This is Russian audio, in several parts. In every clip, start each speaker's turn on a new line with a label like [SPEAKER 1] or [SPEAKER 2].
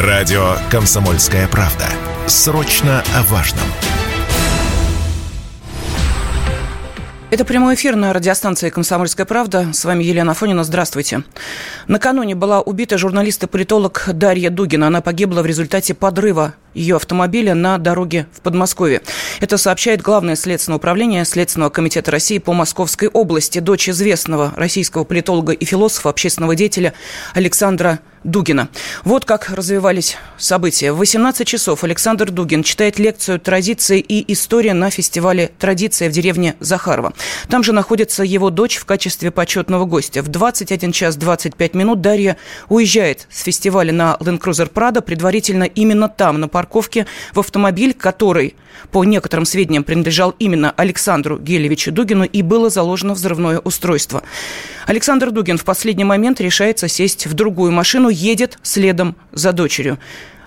[SPEAKER 1] Радио «Комсомольская правда». Срочно о важном.
[SPEAKER 2] Это прямой эфир на радиостанции «Комсомольская правда». С вами Елена Афонина. Здравствуйте. Накануне была убита журналист и политолог Дарья Дугина. Она погибла в результате подрыва ее автомобиля на дороге в Подмосковье. Это сообщает Главное следственное управление Следственного комитета России по Московской области. Дочь известного российского политолога и философа, общественного деятеля Александра Дугина. Вот как развивались события. В 18 часов Александр Дугин читает лекцию «Традиции и история» на фестивале «Традиция» в деревне Захарова. Там же находится его дочь в качестве почетного гостя. В 21 час 25 минут Дарья уезжает с фестиваля на Land Cruiser Prado, предварительно именно там, на парковке, в автомобиль, который, по некоторым сведениям, принадлежал именно Александру Гелевичу Дугину и было заложено взрывное устройство. Александр Дугин в последний момент решается сесть в другую машину, едет следом за дочерью.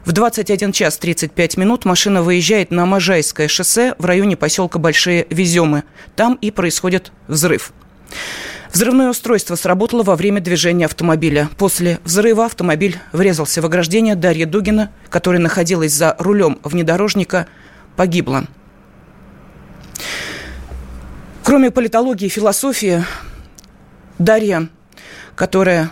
[SPEAKER 2] В 21 час 35 минут машина выезжает на Можайское шоссе в районе поселка Большие Веземы. Там и происходит взрыв. Взрывное устройство сработало во время движения автомобиля. После взрыва автомобиль врезался в ограждение Дарьи Дугина, которая находилась за рулем внедорожника, погибла. Кроме политологии и философии, Дарья, которая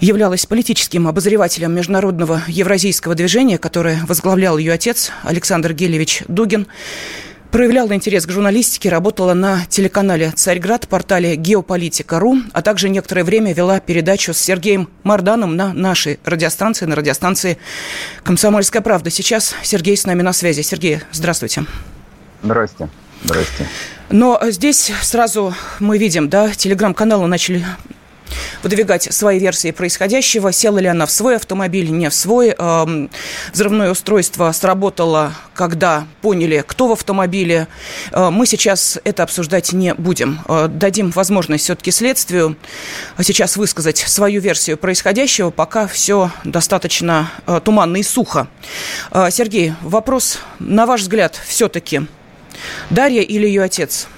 [SPEAKER 2] являлась политическим обозревателем международного евразийского движения, которое возглавлял ее отец Александр Гелевич Дугин, проявляла интерес к журналистике, работала на телеканале «Царьград», портале «Геополитика.ру», а также некоторое время вела передачу с Сергеем Марданом на нашей радиостанции, на радиостанции «Комсомольская правда». Сейчас Сергей с нами на связи. Сергей, здравствуйте.
[SPEAKER 3] Здрасте. Здрасте.
[SPEAKER 2] Но здесь сразу мы видим, да, телеграм-каналы начали выдвигать свои версии происходящего. Села ли она в свой автомобиль, не в свой. Эм, взрывное устройство сработало, когда поняли, кто в автомобиле. Э, мы сейчас это обсуждать не будем. Э, дадим возможность все-таки следствию сейчас высказать свою версию происходящего, пока все достаточно э, туманно и сухо. Сергей, вопрос, на ваш взгляд, все-таки Дарья или ее отец?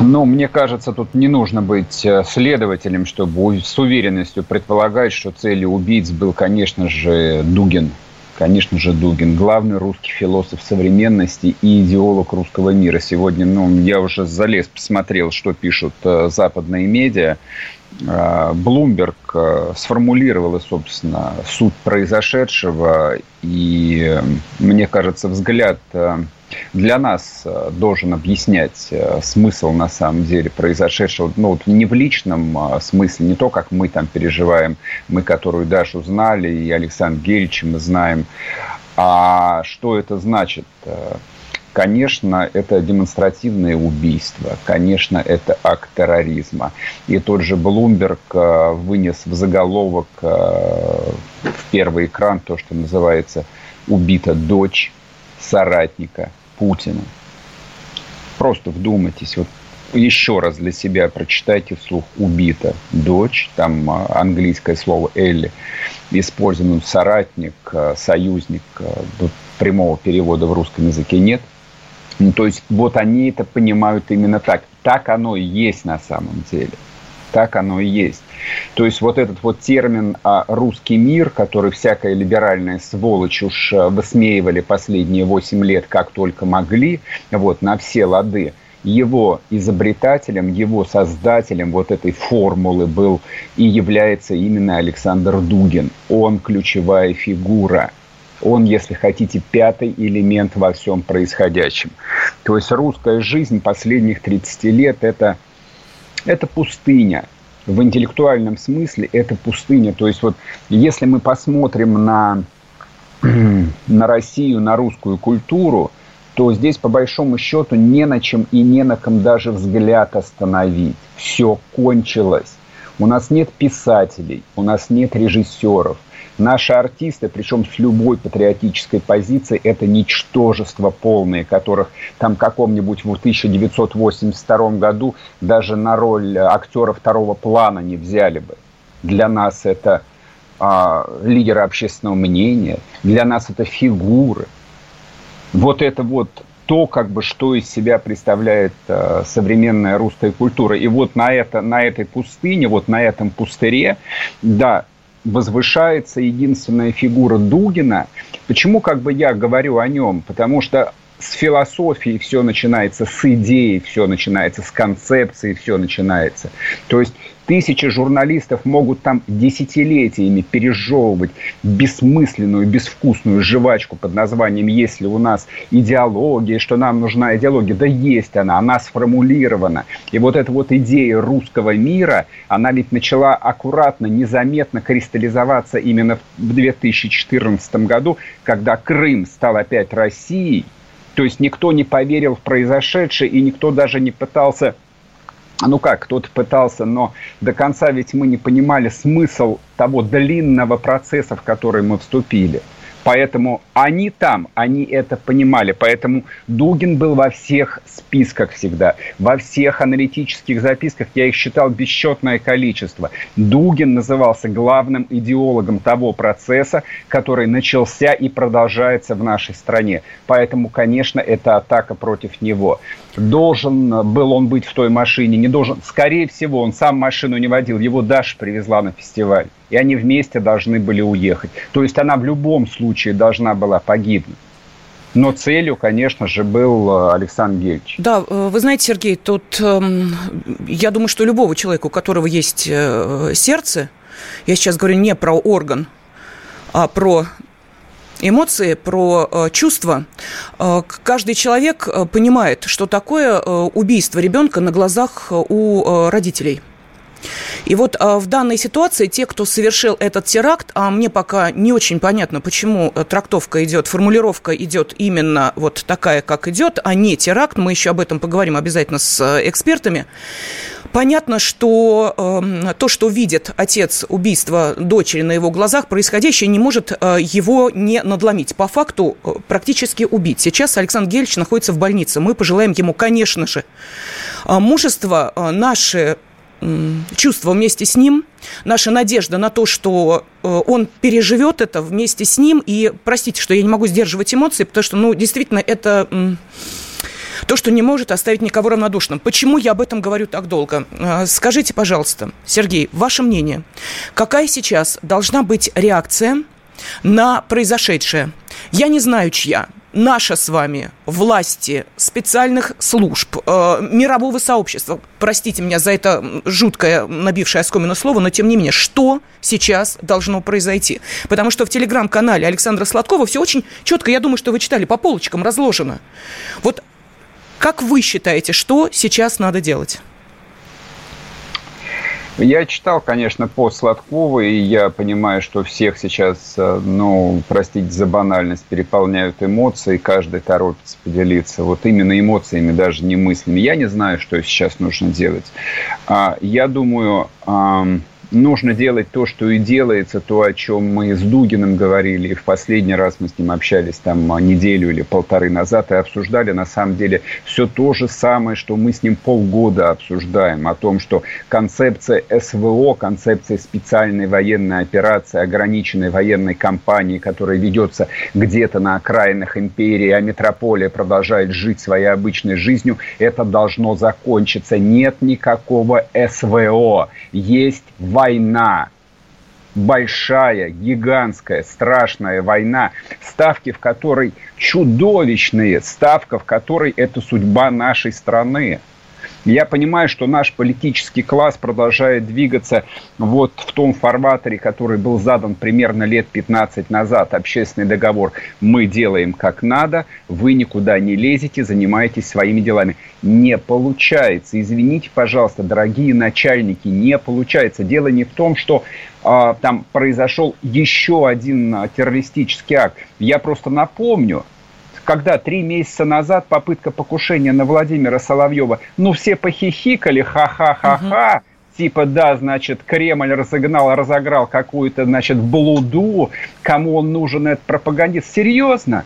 [SPEAKER 3] Ну, мне кажется, тут не нужно быть э, следователем, чтобы с уверенностью предполагать, что целью убийц был, конечно же, Дугин. Конечно же, Дугин. Главный русский философ современности и идеолог русского мира. Сегодня, ну, я уже залез, посмотрел, что пишут э, западные медиа. Блумберг э, сформулировала, собственно, суть произошедшего. И, мне кажется, взгляд для нас э, должен объяснять э, смысл на самом деле произошедшего, ну вот не в личном э, смысле, не то, как мы там переживаем, мы, которую Дашу знали, и Александр Гельевич мы знаем, а что это значит? Конечно, это демонстративное убийство, конечно, это акт терроризма. И тот же Блумберг вынес в заголовок в первый экран то, что называется «убита дочь соратника Путина. Просто вдумайтесь, вот еще раз для себя прочитайте вслух «убита дочь», там а, английское слово «элли», использовано «соратник», а, «союзник», а, прямого перевода в русском языке нет. Ну, то есть вот они это понимают именно так. Так оно и есть на самом деле – так оно и есть. То есть вот этот вот термин а, «русский мир», который всякая либеральная сволочь уж а, высмеивали последние 8 лет как только могли, вот, на все лады, его изобретателем, его создателем вот этой формулы был и является именно Александр Дугин. Он ключевая фигура. Он, если хотите, пятый элемент во всем происходящем. То есть русская жизнь последних 30 лет – это это пустыня. В интеллектуальном смысле это пустыня. То есть вот если мы посмотрим на, на Россию, на русскую культуру, то здесь по большому счету не на чем и не на ком даже взгляд остановить. Все кончилось. У нас нет писателей, у нас нет режиссеров – Наши артисты, причем с любой патриотической позиции, это ничтожество полное, которых там каком-нибудь в 1982 году даже на роль актера второго плана не взяли бы. Для нас это а, лидеры общественного мнения, для нас это фигуры. Вот это вот то, как бы, что из себя представляет э, современная русская культура. И вот на, это, на этой пустыне, вот на этом пустыре, да, возвышается единственная фигура Дугина. Почему как бы я говорю о нем? Потому что с философией все начинается, с идеей все начинается, с концепцией все начинается. То есть тысячи журналистов могут там десятилетиями пережевывать бессмысленную, безвкусную жвачку под названием «Есть ли у нас идеология, что нам нужна идеология?» Да есть она, она сформулирована. И вот эта вот идея русского мира, она ведь начала аккуратно, незаметно кристаллизоваться именно в 2014 году, когда Крым стал опять Россией, то есть никто не поверил в произошедшее, и никто даже не пытался ну как, кто-то пытался, но до конца ведь мы не понимали смысл того длинного процесса, в который мы вступили. Поэтому они там, они это понимали. Поэтому Дугин был во всех списках всегда, во всех аналитических записках. Я их считал бесчетное количество. Дугин назывался главным идеологом того процесса, который начался и продолжается в нашей стране. Поэтому, конечно, это атака против него. Должен был он быть в той машине, не должен. Скорее всего, он сам машину не водил, его Даша привезла на фестиваль и они вместе должны были уехать. То есть она в любом случае должна была погибнуть. Но целью, конечно же, был э, Александр Гельч.
[SPEAKER 2] Да, э, вы знаете, Сергей, тут э, я думаю, что любого человека, у которого есть э, сердце, я сейчас говорю не про орган, а про эмоции, про э, чувства. Э, каждый человек э, понимает, что такое убийство ребенка на глазах у родителей – и вот а, в данной ситуации те, кто совершил этот теракт, а мне пока не очень понятно, почему трактовка идет, формулировка идет именно вот такая, как идет, а не теракт. Мы еще об этом поговорим обязательно с экспертами. Понятно, что э, то, что видит отец убийства дочери на его глазах, происходящее не может э, его не надломить. По факту э, практически убить. Сейчас Александр Гельевич находится в больнице. Мы пожелаем ему, конечно же, э, мужества. Э, наши чувство вместе с ним, наша надежда на то, что э, он переживет это вместе с ним. И простите, что я не могу сдерживать эмоции, потому что, ну, действительно, это то, что не может оставить никого равнодушным. Почему я об этом говорю так долго? Э, скажите, пожалуйста, Сергей, ваше мнение, какая сейчас должна быть реакция на произошедшее? Я не знаю, чья наша с вами власти, специальных служб, э, мирового сообщества, простите меня за это жуткое, набившее оскомину слово, но тем не менее, что сейчас должно произойти? Потому что в телеграм-канале Александра Сладкова все очень четко, я думаю, что вы читали, по полочкам разложено. Вот как вы считаете, что сейчас надо делать?
[SPEAKER 3] Я читал, конечно, пост Сладкова, и я понимаю, что всех сейчас, э, ну, простите за банальность, переполняют эмоции, каждый торопится поделиться. Вот именно эмоциями, даже не мыслями. Я не знаю, что сейчас нужно делать. А, я думаю, нужно делать то, что и делается, то, о чем мы с Дугиным говорили, и в последний раз мы с ним общались там неделю или полторы назад и обсуждали на самом деле все то же самое, что мы с ним полгода обсуждаем, о том, что концепция СВО, концепция специальной военной операции, ограниченной военной кампании, которая ведется где-то на окраинах империи, а метрополия продолжает жить своей обычной жизнью, это должно закончиться. Нет никакого СВО. Есть война, большая, гигантская, страшная война, ставки в которой чудовищные, ставка в которой это судьба нашей страны. Я понимаю, что наш политический класс продолжает двигаться вот в том форматоре, который был задан примерно лет 15 назад. Общественный договор «Мы делаем как надо, вы никуда не лезете, занимаетесь своими делами». Не получается. Извините, пожалуйста, дорогие начальники, не получается. Дело не в том, что а, там произошел еще один террористический акт. Я просто напомню, когда три месяца назад попытка покушения на Владимира Соловьева, ну, все похихикали, ха-ха-ха-ха, угу. типа, да, значит, Кремль разогнал, разыграл какую-то, значит, блуду, кому он нужен этот пропагандист. Серьезно?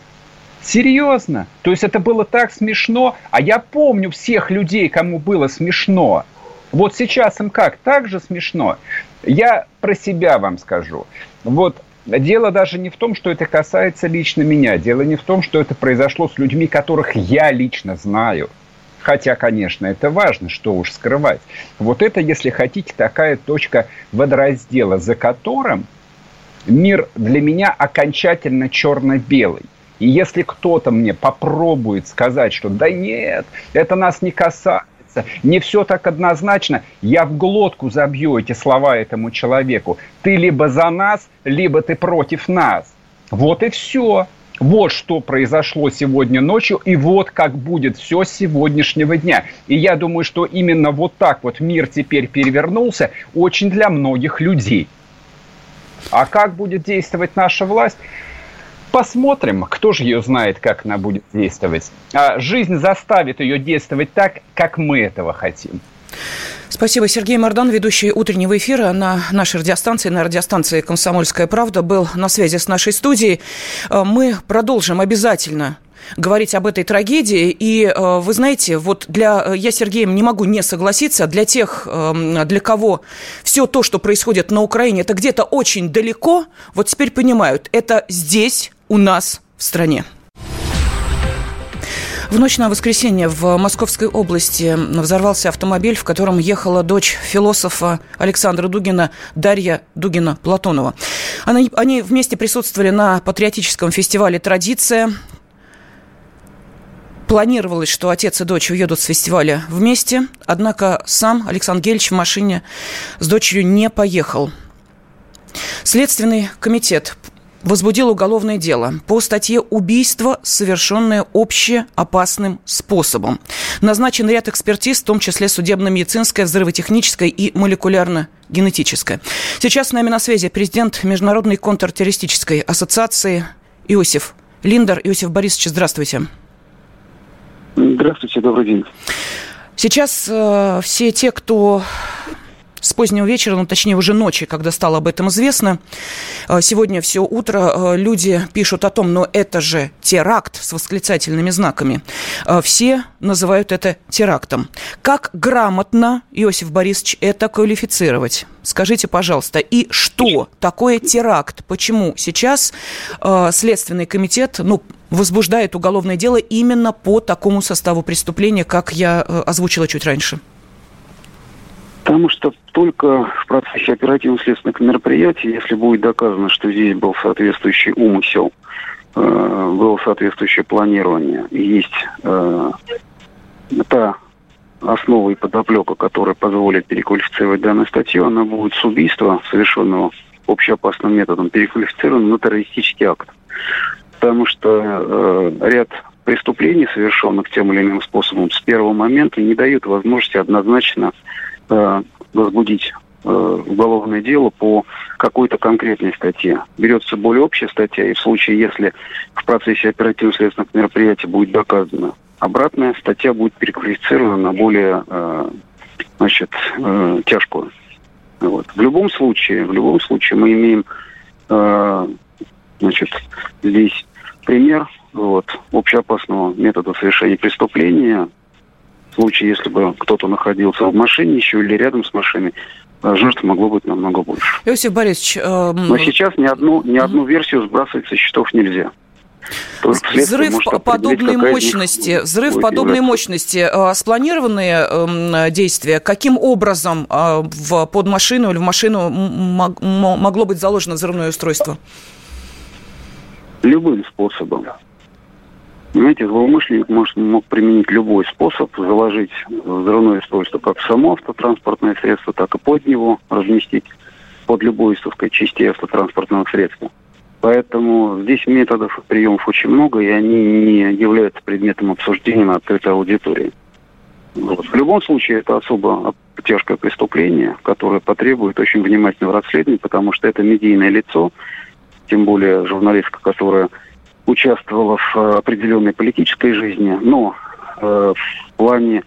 [SPEAKER 3] Серьезно? То есть это было так смешно, а я помню всех людей, кому было смешно. Вот сейчас им как? Так же смешно. Я про себя вам скажу. Вот Дело даже не в том, что это касается лично меня. Дело не в том, что это произошло с людьми, которых я лично знаю. Хотя, конечно, это важно, что уж скрывать. Вот это, если хотите, такая точка водораздела, за которым мир для меня окончательно черно-белый. И если кто-то мне попробует сказать, что да нет, это нас не касается, не все так однозначно, я в глотку забью эти слова этому человеку. Ты либо за нас, либо ты против нас. Вот и все. Вот что произошло сегодня ночью, и вот как будет все с сегодняшнего дня. И я думаю, что именно вот так вот мир теперь перевернулся очень для многих людей. А как будет действовать наша власть? Посмотрим, кто же ее знает, как она будет действовать. А жизнь заставит ее действовать так, как мы этого хотим.
[SPEAKER 2] Спасибо. Сергей Мордан, ведущий утреннего эфира на нашей радиостанции, на радиостанции «Комсомольская правда», был на связи с нашей студией. А, мы продолжим обязательно говорить об этой трагедии. И э, вы знаете, вот для э, я Сергеем не могу не согласиться. Для тех, эм, для кого все то, что происходит на Украине, это где-то очень далеко, вот теперь понимают, это здесь у нас в стране. В ночь на воскресенье в Московской области взорвался автомобиль, в котором ехала дочь философа Александра Дугина Дарья Дугина-Платонова. Они, вместе присутствовали на патриотическом фестивале «Традиция». Планировалось, что отец и дочь уедут с фестиваля вместе, однако сам Александр Гельевич в машине с дочерью не поехал. Следственный комитет возбудил уголовное дело по статье «Убийство, совершенное общеопасным способом». Назначен ряд экспертиз, в том числе судебно-медицинская, взрывотехническая и молекулярно-генетическая. Сейчас с нами на связи президент Международной контртеррористической ассоциации Иосиф Линдер. Иосиф Борисович, здравствуйте.
[SPEAKER 4] Здравствуйте, добрый день.
[SPEAKER 2] Сейчас э, все те, кто с позднего вечера, ну, точнее, уже ночи, когда стало об этом известно. Э, сегодня все утро э, люди пишут о том, но это же теракт с восклицательными знаками. Э, все называют это терактом. Как грамотно, Иосиф Борисович, это квалифицировать? Скажите, пожалуйста, и что такое теракт? Почему сейчас Следственный комитет, ну, возбуждает уголовное дело именно по такому составу преступления, как я озвучила чуть раньше?
[SPEAKER 4] Потому что только в процессе оперативно-следственных мероприятий, если будет доказано, что здесь был соответствующий умысел, э, было соответствующее планирование, есть э, та основа и подоплека, которая позволит переквалифицировать данную статью, она будет с убийства, совершенного общеопасным методом, переквалифицирована на террористический акт. Потому что э, ряд преступлений, совершенных тем или иным способом, с первого момента не дают возможности однозначно э, возбудить э, уголовное дело по какой-то конкретной статье. Берется более общая статья, и в случае, если в процессе оперативно-следственных мероприятий будет доказано обратная, статья будет переквалифицирована на более э, значит, э, тяжкую. Вот. В любом случае, в любом случае мы имеем э, значит, здесь пример вот, общеопасного метода совершения преступления, случае, если бы кто-то находился в машине еще или рядом с машиной, жертв могло быть намного больше.
[SPEAKER 2] Иосиф Борисович... Э...
[SPEAKER 4] Но сейчас ни одну, ни одну версию сбрасывать со счетов нельзя.
[SPEAKER 2] Взрыв подобной мощности, взрыв подобной мощности, спланированные э, действия, каким образом э, в, под машину или в машину могло быть заложено взрывное устройство?
[SPEAKER 4] Любым способом. Понимаете, злоумышленник может, мог применить любой способ, заложить взрывное устройство как в само автотранспортное средство, так и под него разместить под любой так сказать, частей автотранспортного средства. Поэтому здесь методов и приемов очень много, и они не являются предметом обсуждения на открытой аудитории. Вот. В любом случае, это особо тяжкое преступление, которое потребует очень внимательного расследования, потому что это медийное лицо, тем более журналистка, которая участвовала в э, определенной политической жизни, но э, в плане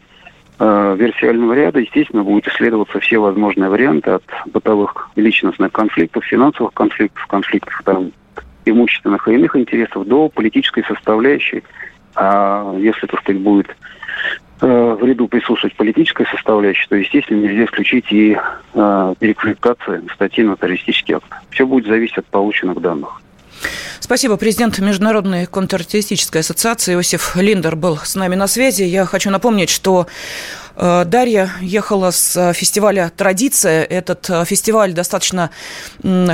[SPEAKER 4] э, версиального ряда, естественно, будут исследоваться все возможные варианты от бытовых личностных конфликтов, финансовых конфликтов, конфликтов там, имущественных и иных интересов до политической составляющей. А если, так сказать, будет э, в ряду присутствовать политическая составляющая, то, естественно, нельзя исключить и э, переквалификация статьи на террористический акт. Все будет зависеть от полученных данных.
[SPEAKER 2] Спасибо. Президент Международной контртеррористической ассоциации Иосиф Линдер был с нами на связи. Я хочу напомнить, что Дарья ехала с э, фестиваля «Традиция». Этот э, фестиваль достаточно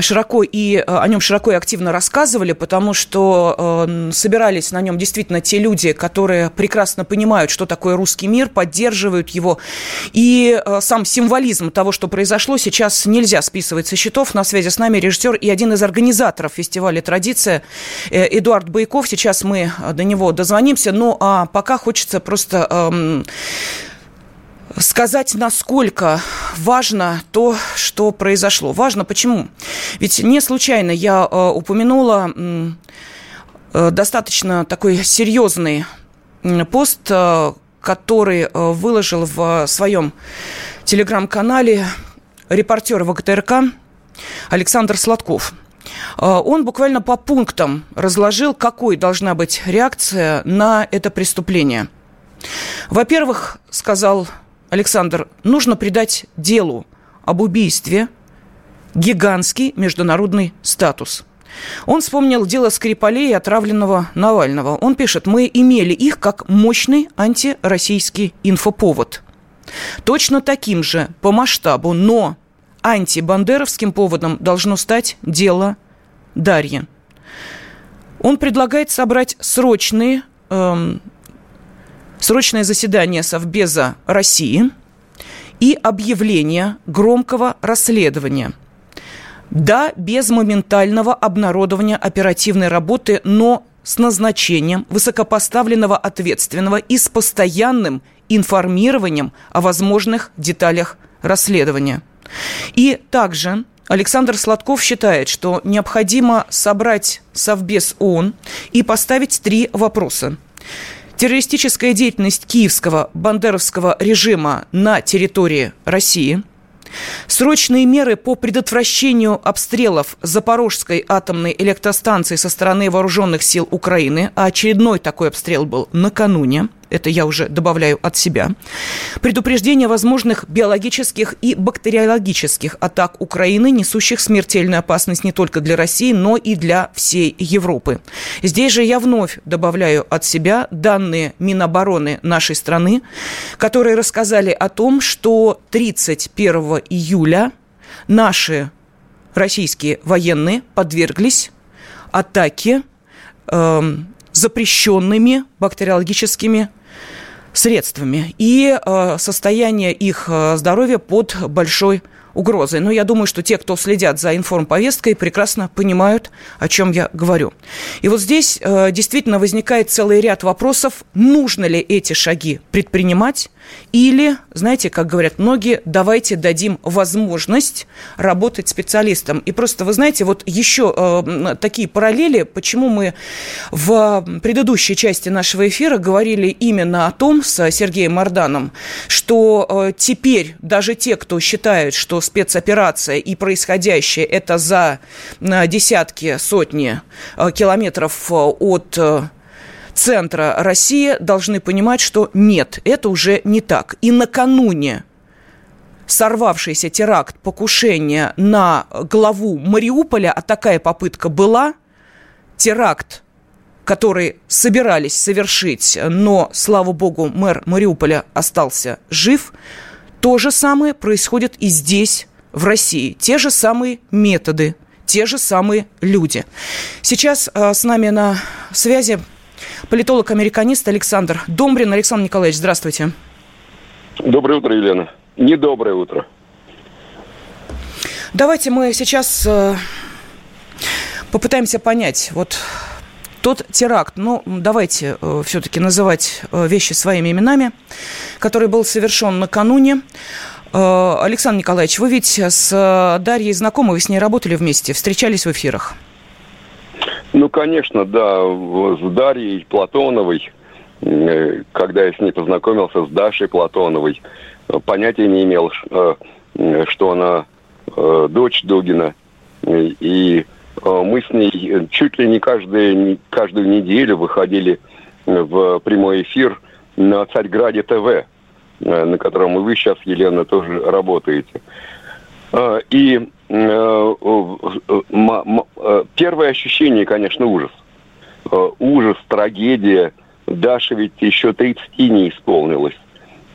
[SPEAKER 2] широко и о нем широко и активно рассказывали, потому что собирались на нем действительно те люди, которые прекрасно понимают, что такое русский мир, поддерживают его. И сам символизм того, что произошло, сейчас нельзя списывать со счетов. На связи с нами режиссер и один из организаторов фестиваля «Традиция» Эдуард Байков. Сейчас мы до него дозвонимся. Ну, а пока хочется просто эм, сказать, насколько важно то, что произошло. Важно почему? Ведь не случайно я э, упомянула э, достаточно такой серьезный пост, э, который выложил в своем телеграм-канале репортер ВГТРК Александр Сладков. Он буквально по пунктам разложил, какой должна быть реакция на это преступление. Во-первых, сказал Александр, нужно придать делу об убийстве гигантский международный статус. Он вспомнил дело Скрипалей и отравленного Навального. Он пишет, мы имели их как мощный антироссийский инфоповод. Точно таким же по масштабу, но антибандеровским поводом должно стать дело Дарьи. Он предлагает собрать срочные эм, срочное заседание Совбеза России и объявление громкого расследования. Да, без моментального обнародования оперативной работы, но с назначением высокопоставленного ответственного и с постоянным информированием о возможных деталях расследования. И также Александр Сладков считает, что необходимо собрать Совбез ООН и поставить три вопроса. Террористическая деятельность киевского бандеровского режима на территории России – Срочные меры по предотвращению обстрелов Запорожской атомной электростанции со стороны вооруженных сил Украины, а очередной такой обстрел был накануне, это я уже добавляю от себя, предупреждение возможных биологических и бактериологических атак Украины, несущих смертельную опасность не только для России, но и для всей Европы. Здесь же я вновь добавляю от себя данные Минобороны нашей страны, которые рассказали о том, что 31 июля наши российские военные подверглись атаке э, запрещенными бактериологическими средствами. И э, состояние их э, здоровья под большой угрозой. Но я думаю, что те, кто следят за информповесткой, прекрасно понимают, о чем я говорю. И вот здесь э, действительно возникает целый ряд вопросов, нужно ли эти шаги предпринимать, или, знаете, как говорят многие, давайте дадим возможность работать специалистам. И просто, вы знаете, вот еще э, такие параллели, почему мы в предыдущей части нашего эфира говорили именно о том с Сергеем Марданом, что э, теперь даже те, кто считают, что спецоперация и происходящее это за э, десятки, сотни э, километров э, от центра России должны понимать, что нет, это уже не так. И накануне сорвавшийся теракт, покушение на главу Мариуполя, а такая попытка была, теракт, который собирались совершить, но, слава богу, мэр Мариуполя остался жив, то же самое происходит и здесь, в России. Те же самые методы, те же самые люди. Сейчас э, с нами на связи политолог-американист Александр Домбрин. Александр Николаевич, здравствуйте.
[SPEAKER 5] Доброе утро, Елена. Недоброе утро.
[SPEAKER 2] Давайте мы сейчас э, попытаемся понять, вот тот теракт, ну, давайте э, все-таки называть э, вещи своими именами, который был совершен накануне. Э, Александр Николаевич, вы ведь с э, Дарьей знакомы, вы с ней работали вместе, встречались в эфирах?
[SPEAKER 5] Ну, конечно, да, с Дарьей Платоновой, э, когда я с ней познакомился, с Дашей Платоновой, э, понятия не имел, э, что она дочь Дугина. И мы с ней чуть ли не каждую, каждую неделю выходили в прямой эфир на Царьграде ТВ, на котором вы сейчас, Елена, тоже работаете. И первое ощущение, конечно, ужас. Ужас, трагедия. Даша ведь еще 30 не исполнилось.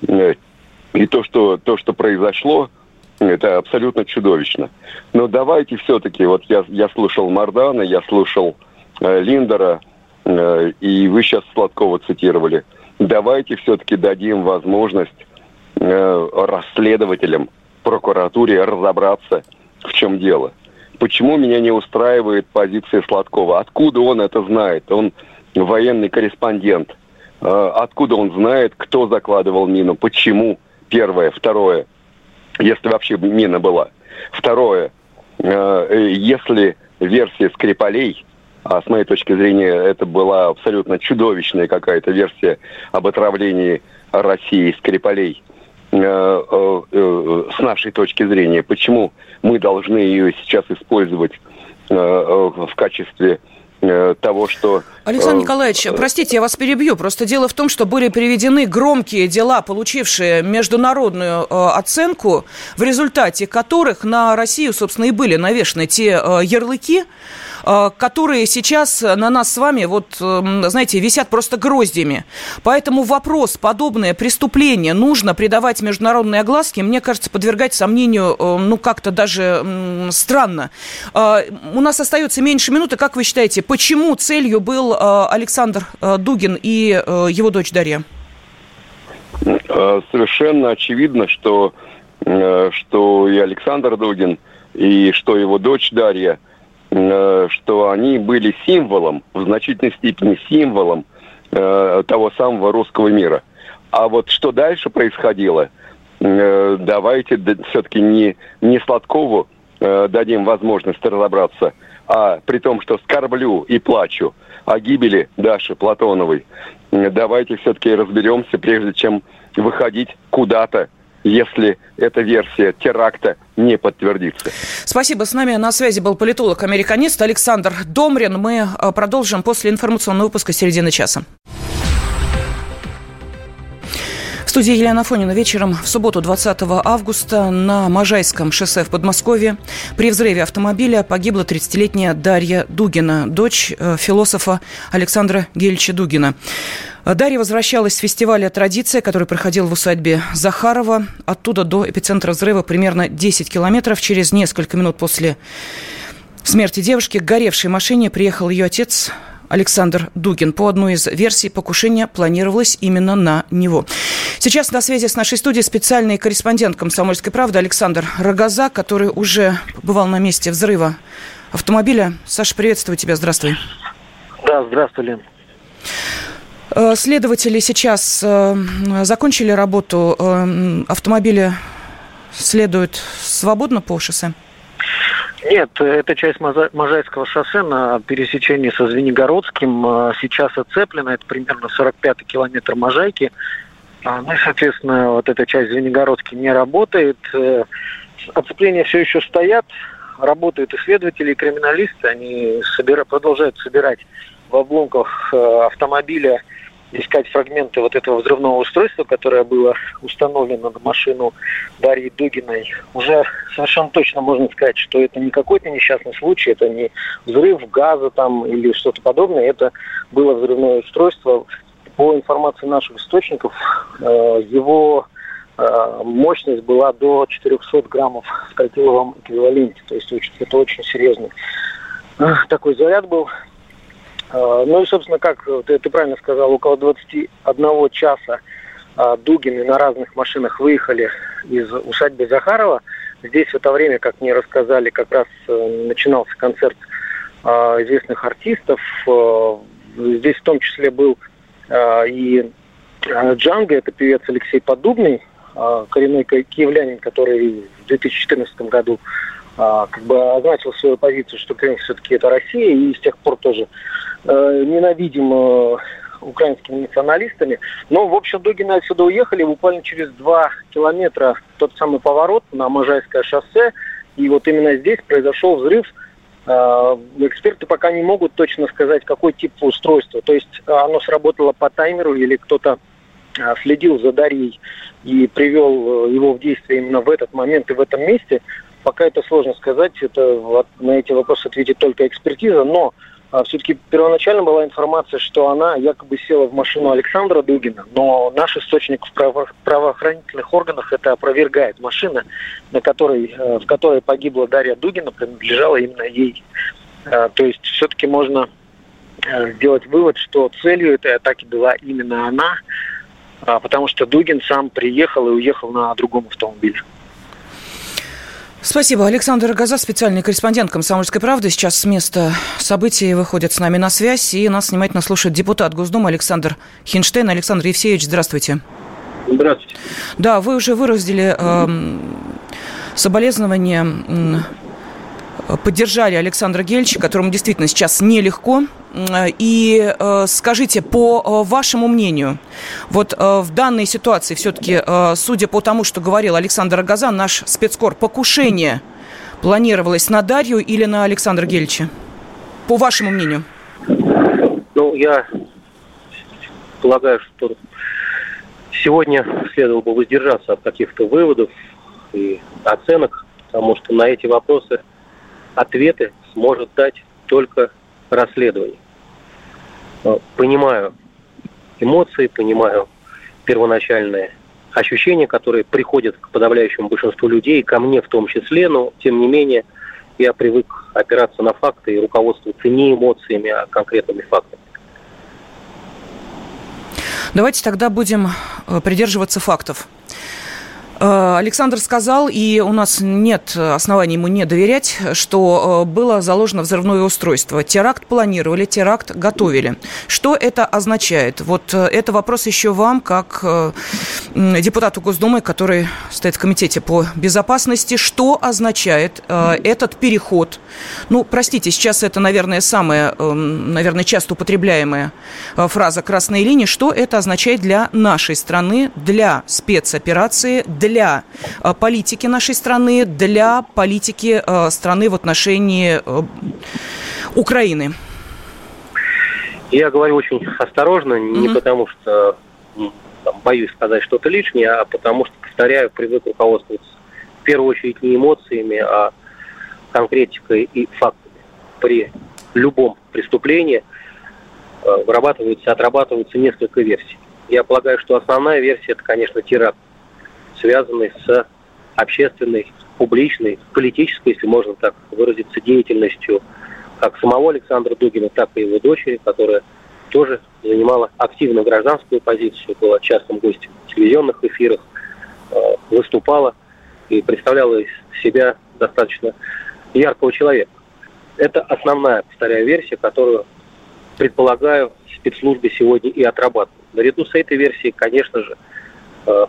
[SPEAKER 5] И то, что, то, что произошло, это абсолютно чудовищно. Но давайте все-таки, вот я, я слушал Мардана, я слушал э, Линдера, э, и вы сейчас Сладкова цитировали. Давайте все-таки дадим возможность э, расследователям, прокуратуре разобраться, в чем дело. Почему меня не устраивает позиция Сладкова? Откуда он это знает? Он военный корреспондент. Э, откуда он знает, кто закладывал мину? Почему? Первое. Второе. Если вообще мина была. Второе. Э, если версия Скрипалей, а с моей точки зрения это была абсолютно чудовищная какая-то версия об отравлении России Скрипалей, с нашей точки зрения, почему мы должны ее сейчас использовать в качестве Э, того, что...
[SPEAKER 2] Александр э, Николаевич, простите, я вас перебью. Просто дело в том, что были приведены громкие дела, получившие международную э, оценку, в результате которых на Россию, собственно, и были навешаны те ярлыки, Э, которые сейчас на нас с вами, вот, эм, знаете, висят просто гроздями. Поэтому вопрос, подобное преступление нужно придавать международной огласке, мне кажется, подвергать сомнению, э, ну, как-то даже странно. Э, у нас остается меньше минуты. Как вы считаете, почему целью был Александр Дугин и его дочь Дарья?
[SPEAKER 5] Совершенно очевидно, что, что и Александр Дугин, и что его дочь Дарья – Э, что они были символом, в значительной степени символом э, того самого русского мира. А вот что дальше происходило, э, давайте все-таки не, не Сладкову дадим возможность разобраться, а при том, что скорблю и плачу о гибели Даши Платоновой, давайте все-таки разберемся, прежде чем выходить куда-то если эта версия теракта не подтвердится.
[SPEAKER 2] Спасибо. С нами на связи был политолог-американист Александр Домрин. Мы э, продолжим после информационного выпуска середины часа. Студии Елена Фонина вечером в субботу 20 августа на Можайском шоссе в Подмосковье при взрыве автомобиля погибла 30-летняя Дарья Дугина, дочь э, философа Александра Гельча Дугина. Дарья возвращалась с фестиваля «Традиция», который проходил в усадьбе Захарова. Оттуда до эпицентра взрыва примерно 10 километров. Через несколько минут после смерти девушки к горевшей машине приехал ее отец Александр Дугин. По одной из версий покушение планировалось именно на него. Сейчас на связи с нашей студией специальный корреспондент «Комсомольской правды» Александр Рогоза, который уже бывал на месте взрыва автомобиля. Саша, приветствую тебя. Здравствуй.
[SPEAKER 6] Да, здравствуй, Лен.
[SPEAKER 2] Э, следователи сейчас э, закончили работу. Э, автомобили следуют свободно по шоссе?
[SPEAKER 6] Нет, это часть Можайского шоссе на пересечении со Звенигородским сейчас оцеплена. Это примерно 45-й километр Можайки. А, ну и, соответственно, вот эта часть Звенигородский не работает. Оцепления все еще стоят. Работают исследователи и криминалисты. Они собира... продолжают собирать в обломках автомобиля искать фрагменты вот этого взрывного устройства, которое было установлено на машину Дарьи Дугиной, уже совершенно точно можно сказать, что это не какой-то несчастный случай, это не взрыв газа там или что-то подобное, это было взрывное устройство. По информации наших источников, э, его э, мощность была до 400 граммов в тротиловом эквиваленте, то есть это очень серьезный э, такой заряд был. А, ну и, собственно, как ты, ты правильно сказал, около 21 часа а, Дугины на разных машинах выехали из усадьбы Захарова. Здесь в это время, как мне рассказали, как раз э, начинался концерт а, известных артистов. Здесь в том числе был и Джанго, это певец Алексей Подубный, коренной киевлянин, который в 2014 году как бы означил свою позицию, что Крым все-таки это Россия, и с тех пор тоже э, ненавидим э, украинскими националистами. Но, в общем, Дугины отсюда уехали буквально через два километра тот самый поворот на Можайское шоссе. И вот именно здесь произошел взрыв. Э, эксперты пока не могут точно сказать, какой тип устройства. То есть оно сработало по таймеру или кто-то следил за Дарьей и привел его в действие именно в этот момент и в этом месте, пока это сложно сказать. Это на эти вопросы ответит только экспертиза, но а, все-таки первоначально была информация, что она якобы села в машину Александра Дугина, но наш источник в право правоохранительных органах это опровергает. Машина, на которой, э, в которой погибла Дарья Дугина, принадлежала именно ей. А, то есть все-таки можно э, сделать вывод, что целью этой атаки была именно она, а, потому что Дугин сам приехал и уехал на другом автомобиле.
[SPEAKER 2] Спасибо. Александр Газа, специальный корреспондент «Комсомольской правды». Сейчас с места событий выходит с нами на связь. И нас внимательно слушает депутат Госдумы Александр Хинштейн. Александр Евсеевич, здравствуйте.
[SPEAKER 6] Здравствуйте.
[SPEAKER 2] Да, вы уже выразили э, соболезнования поддержали Александра Гельча, которому действительно сейчас нелегко. И э, скажите, по э, вашему мнению, вот э, в данной ситуации все-таки, судя по тому, что говорил Александр Агазан, наш спецкор, покушение планировалось на Дарью или на Александра Гельча? По вашему мнению?
[SPEAKER 7] Ну, я полагаю, что сегодня следовало бы воздержаться от каких-то выводов и оценок, потому что на эти вопросы ответы сможет дать только расследование. Э, понимаю эмоции, понимаю первоначальные ощущения, которые приходят к подавляющему большинству людей, ко мне в том числе, но тем не менее я привык опираться на факты и руководствоваться не эмоциями, а конкретными фактами.
[SPEAKER 2] Давайте тогда будем э, придерживаться фактов. Э, Александр сказал, и у нас нет оснований ему не доверять, что э, было заложено взрывное устройство. Теракт планировали, теракт готовили. Что это означает? Вот э, это вопрос еще вам, как депутату Госдумы, который стоит в Комитете по безопасности. Что означает этот переход? Ну, простите, сейчас это, наверное, самая, наверное, часто употребляемая фраза «красной линии». Что это означает для нашей страны, для спецоперации, для для э, политики нашей страны, для политики э, страны в отношении э, Украины?
[SPEAKER 7] Я говорю очень осторожно, не mm-hmm. потому что там, боюсь сказать что-то лишнее, а потому что, повторяю, привык руководствоваться в первую очередь не эмоциями, а конкретикой и фактами. При любом преступлении вырабатываются, отрабатываются несколько версий. Я полагаю, что основная версия это, конечно, теракт связанный с общественной, публичной, политической, если можно так выразиться, деятельностью как самого Александра Дугина, так и его дочери, которая тоже занимала активную гражданскую позицию, была частым гостем в телевизионных эфирах, э, выступала и представляла из себя достаточно яркого человека. Это основная, повторяю, версия, которую, предполагаю, спецслужбы сегодня и отрабатывают. Наряду с этой версией, конечно же, э,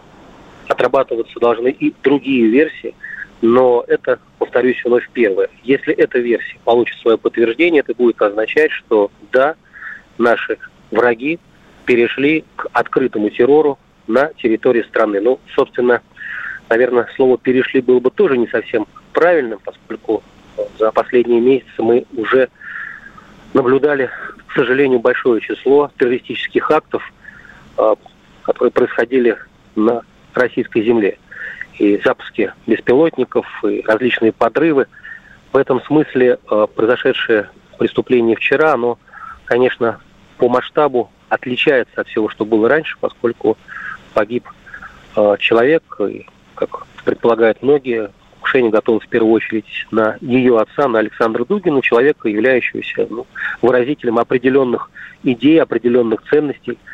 [SPEAKER 7] отрабатываться должны и другие версии, но это, повторюсь, вновь первое. Если эта версия получит свое подтверждение, это будет означать, что да, наши враги перешли к открытому террору на территории страны. Ну, собственно, наверное, слово «перешли» было бы тоже не совсем правильным, поскольку за последние месяцы мы уже наблюдали, к сожалению, большое число террористических актов, а, которые происходили на российской земле. И запуски беспилотников, и различные подрывы. В этом смысле э, произошедшее преступление вчера, оно, конечно, по масштабу отличается от всего, что было раньше, поскольку погиб э, человек, и, как предполагают многие, покушение готово в первую очередь на ее отца, на Александра Дугина, человека, являющегося ну, выразителем определенных идей, определенных ценностей –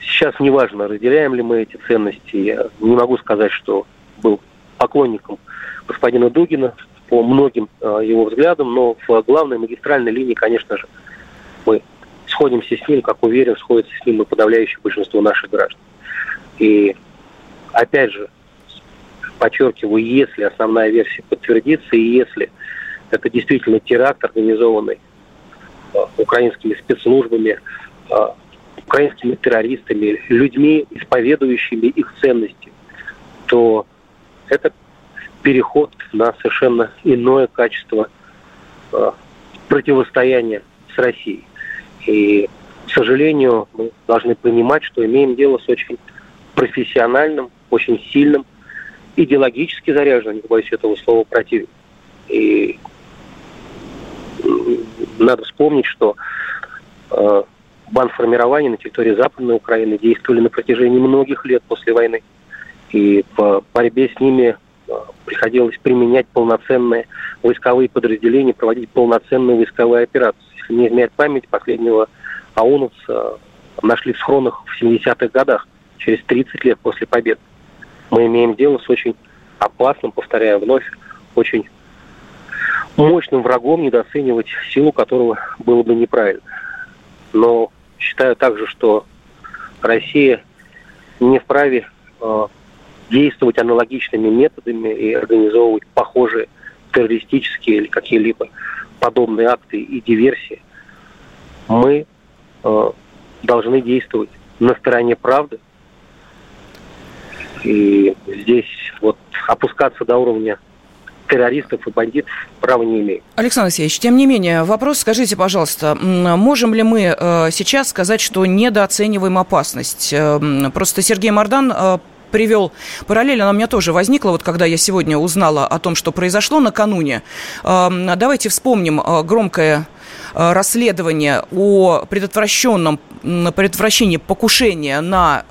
[SPEAKER 7] сейчас неважно, разделяем ли мы эти ценности. Я не могу сказать, что был поклонником господина Дугина по многим э, его взглядам, но в главной магистральной линии, конечно же, мы сходимся с ним, как уверен, сходится с ним и подавляющее большинство наших граждан. И опять же, подчеркиваю, если основная версия подтвердится, и если это действительно теракт, организованный э, украинскими спецслужбами, украинскими террористами, людьми, исповедующими их ценности, то это переход на совершенно иное качество э, противостояния с Россией. И к сожалению, мы должны понимать, что имеем дело с очень профессиональным, очень сильным, идеологически заряженным, не боюсь этого слова, противником. И надо вспомнить, что э, бандформирования на территории Западной Украины действовали на протяжении многих лет после войны. И в борьбе с ними э, приходилось применять полноценные войсковые подразделения, проводить полноценные войсковые операции. Если не изменять память, последнего аунуса нашли в схронах в 70-х годах, через 30 лет после победы. Мы имеем дело с очень опасным, повторяю вновь, очень мощным врагом, недооценивать силу которого было бы неправильно. Но считаю также, что Россия не вправе э, действовать аналогичными методами и организовывать похожие террористические или какие-либо подобные акты и диверсии. Мы э, должны действовать на стороне правды. И здесь вот опускаться до уровня террористов и бандитов права не имеют.
[SPEAKER 2] Александр Алексеевич, тем не менее, вопрос, скажите, пожалуйста, можем ли мы э, сейчас сказать, что недооцениваем опасность? Э, просто Сергей Мардан э, привел параллель, она у меня тоже возникла, вот когда я сегодня узнала о том, что произошло накануне. Давайте вспомним громкое расследование о предотвращенном предотвращении покушения на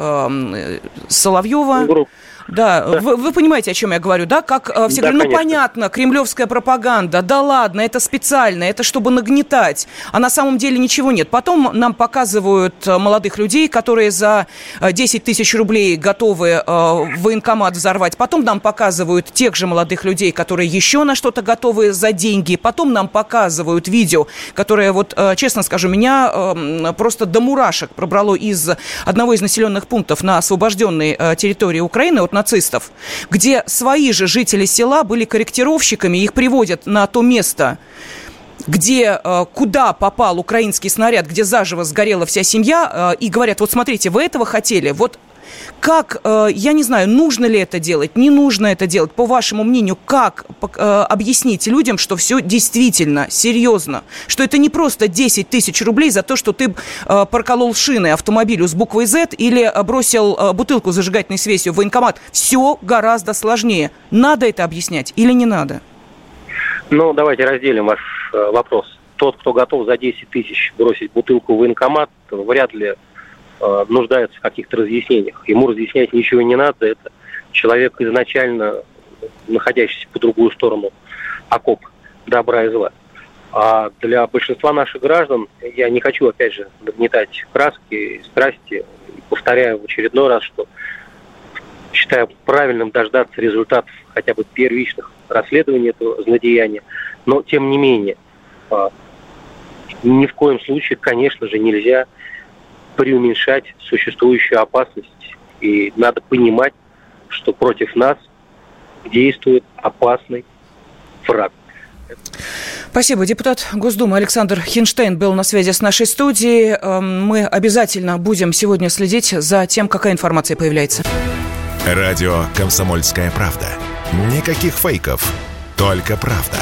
[SPEAKER 2] Соловьева. Групп да, да. Вы, вы понимаете, о чем я говорю, да? Как э, все да, говорят, ну понятно, кремлевская пропаганда, да ладно, это специально, это чтобы нагнетать, а на самом деле ничего нет. Потом нам показывают э, молодых людей, которые за 10 э, тысяч рублей готовы э, военкомат взорвать. Потом нам показывают тех же молодых людей, которые еще на что-то готовы за деньги. Потом нам показывают видео, которое, вот, честно скажу, меня э, просто до мурашек пробрало из одного из населенных пунктов на освобожденной территории Украины от нацистов, где свои же жители села были корректировщиками, их приводят на то место, где, э, куда попал украинский снаряд, где заживо сгорела вся семья, э, и говорят, вот смотрите, вы этого хотели, вот как, э, я не знаю, нужно ли это делать, не нужно это делать, по вашему мнению, как э, объяснить людям, что все действительно серьезно, что это не просто 10 тысяч рублей за то, что ты э, проколол шины автомобилю с буквой Z или бросил бутылку зажигательной свесью в военкомат. Все гораздо сложнее. Надо это объяснять или не надо?
[SPEAKER 7] Ну, давайте разделим ваш вопрос. Тот, кто готов за 10 тысяч бросить бутылку в военкомат, вряд ли э, нуждается в каких-то разъяснениях. Ему разъяснять ничего не надо. Это человек изначально находящийся по другую сторону окоп добра и зла. А для большинства наших граждан, я не хочу, опять же, нагнетать краски, страсти, повторяю в очередной раз, что считаю правильным дождаться результатов хотя бы первичных расследований этого злодеяния. Но, тем не менее, а, ни в коем случае, конечно же, нельзя преуменьшать существующую опасность. И надо понимать, что против нас действует опасный враг.
[SPEAKER 2] Спасибо. Депутат Госдумы Александр Хинштейн был на связи с нашей студией. Эм, мы обязательно будем сегодня следить за тем, какая информация появляется.
[SPEAKER 1] Радио «Комсомольская правда». Никаких фейков, только правда.